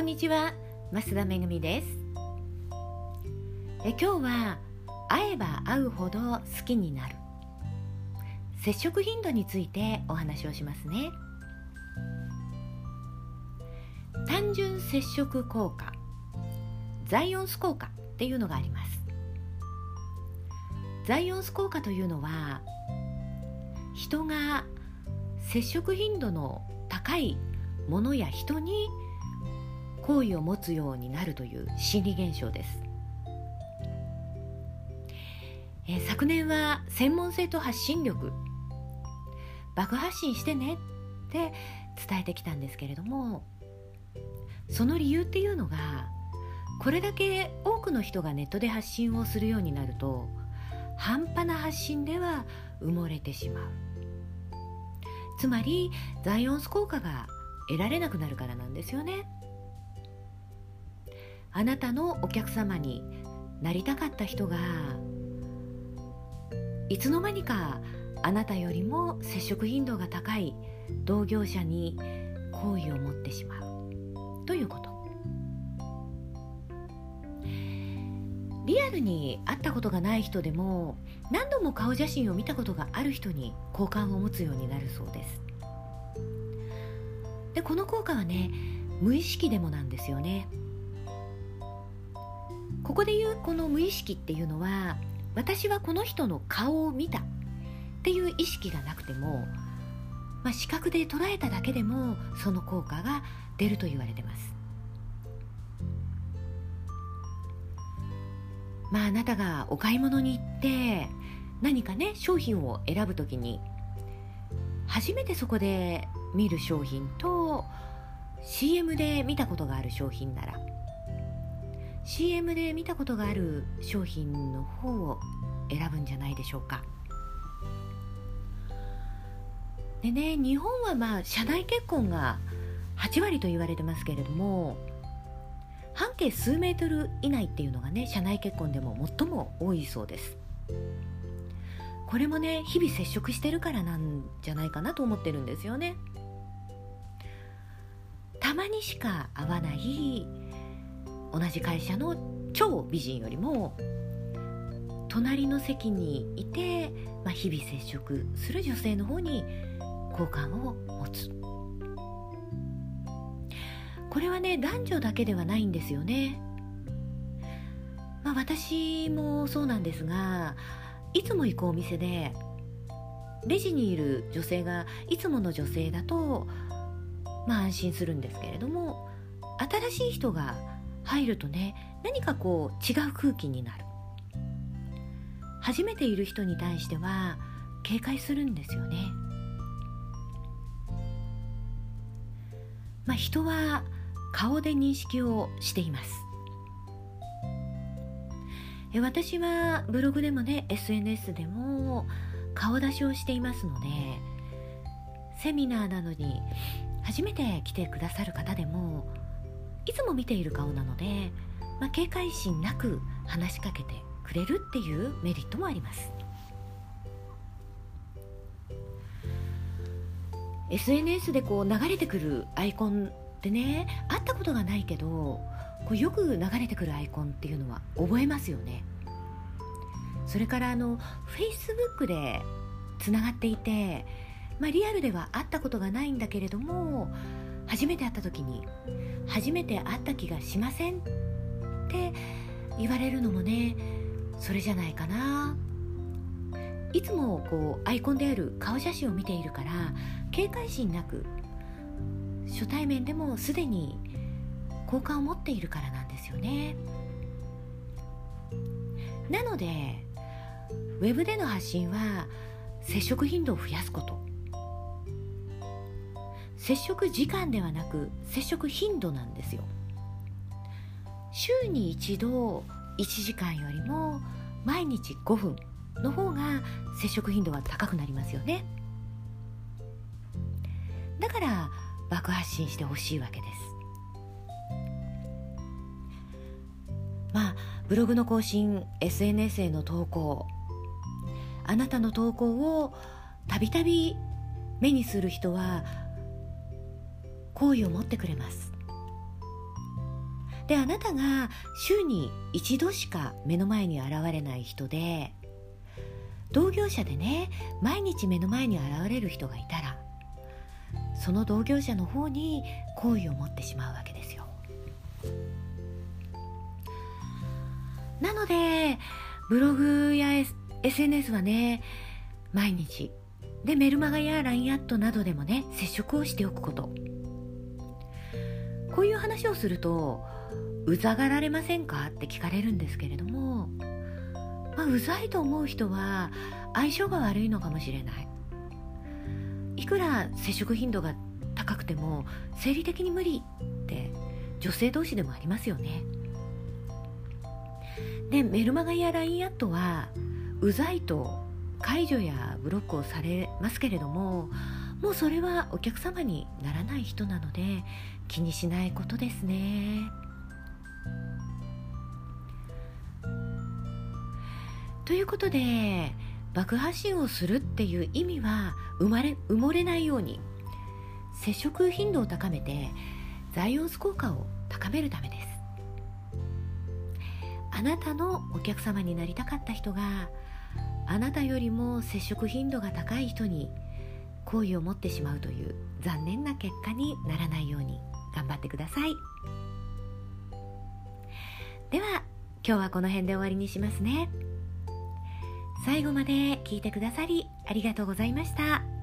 んにちは増田めぐみです。え今日は会えば会うほど好きになる。接触頻度についてお話をしますね。単純接触効果ザイオンス効果っていうのがあります。ザイオンス効果というのは人が接触頻度の高いものや人に好意を持つようになるという心理現象です、えー、昨年は専門性と発信力。爆発信してねって伝えてきたんですけれどもその理由っていうのがこれだけ多くの人がネットで発信をするようになると半端な発信では埋もれてしまう。つまりザイオンス効果が得られなくなるからなんですよね。あなたのお客様になりたかった人がいつの間にかあなたよりも接触頻度が高い同業者に好意を持ってしまう。ということ。リアルに会ったことがない人でも何度も顔写真を見たことがある人に好感を持つようになるそうです。でこの効果はね無意識でもなんですよね。ここで言うこの無意識っていうのは私はこの人の顔を見たっていう意識がなくても、まあ、視覚で捉えただけでもその効果が出ると言われてます。まああなたがお買い物に行って何かね商品を選ぶ時に初めてそこで見る商品と CM で見たことがある商品なら CM で見たことがある商品の方を選ぶんじゃないでしょうか。でね日本はまあ社内結婚が8割と言われてますけれども半径数メートル以内っていうのがね社内結婚でも最も多いそうです。これもね日々接触してるからなんじゃないかなと思ってるんですよね。たまにしか会わない同じ会社の超美人よりも隣の席にいて、まあ、日々接触する女性の方に好感を持つこれはね男女だけではないんですよね。まあ、私もそうなんですがいつも行くお店でレジにいる女性がいつもの女性だとまあ安心するんですけれども新しい人が入るとね何かこう違う空気になる。初めている人に対しては警戒するんですよね。まあ人は顔で認識をしています。私はブログでもね SNS でも顔出しをしていますのでセミナーなどに初めて来てくださる方でもいつも見ている顔なので、まあ、警戒心なく話しかけてくれるっていうメリットもあります。SNS でこう流れてくるアイコンでね会ったことがないけどこうよく流れてくるアイコンっていうのは覚えますよね。それからあの Facebook でつながっていて、まあ、リアルでは会ったことがないんだけれども初めて会った時に「初めて会った気がしません」って言われるのもねそれじゃないかな。いつもこうアイコンである顔写真を見ているから警戒心なく初対面でもすでに好感を持っているからなんですよね。なのでウェブでの発信は接触頻度を増やすこと。接触時間ではなく接触頻度なんですよ。週に一度1時間よりも毎日5分の方が接触頻度は高くなりますよね。だから爆発信してほしいわけです。まあブログの更新 SNS への投稿あなたの投稿をたびたび目にする人は好意を持ってくれます。であなたが週に一度しか目の前に現れない人で同業者でね毎日目の前に現れる人がいたらその同業者の方に好意を持ってしまうわけですよ。なのでブログや SNS はね毎日。でメルマガや LINE アットなどでもね接触をしておくこと。こういう話をするとうざがられませんか？って聞かれるんですけれども、まあ、うざいと思う人は相性が悪いのかもしれない。いくら接触頻度が高くても生理的に無理って女性同士でもありますよね。でメルマガや LINE アットはうざいと解除やブロックをされますけれどももうそれはお客様にならない人なので気にしないことですね。ということで爆発信をするっていう意味は生まれ埋もれないように接触頻度を高めてザイオンス効果を高めるためです。あなたのお客様になりたかった人があなたよりも接触頻度が高い人に好意を持ってしまうという残念な結果にならないように頑張ってくださいでは今日はこの辺で終わりにしますね最後まで聞いてくださりありがとうございました。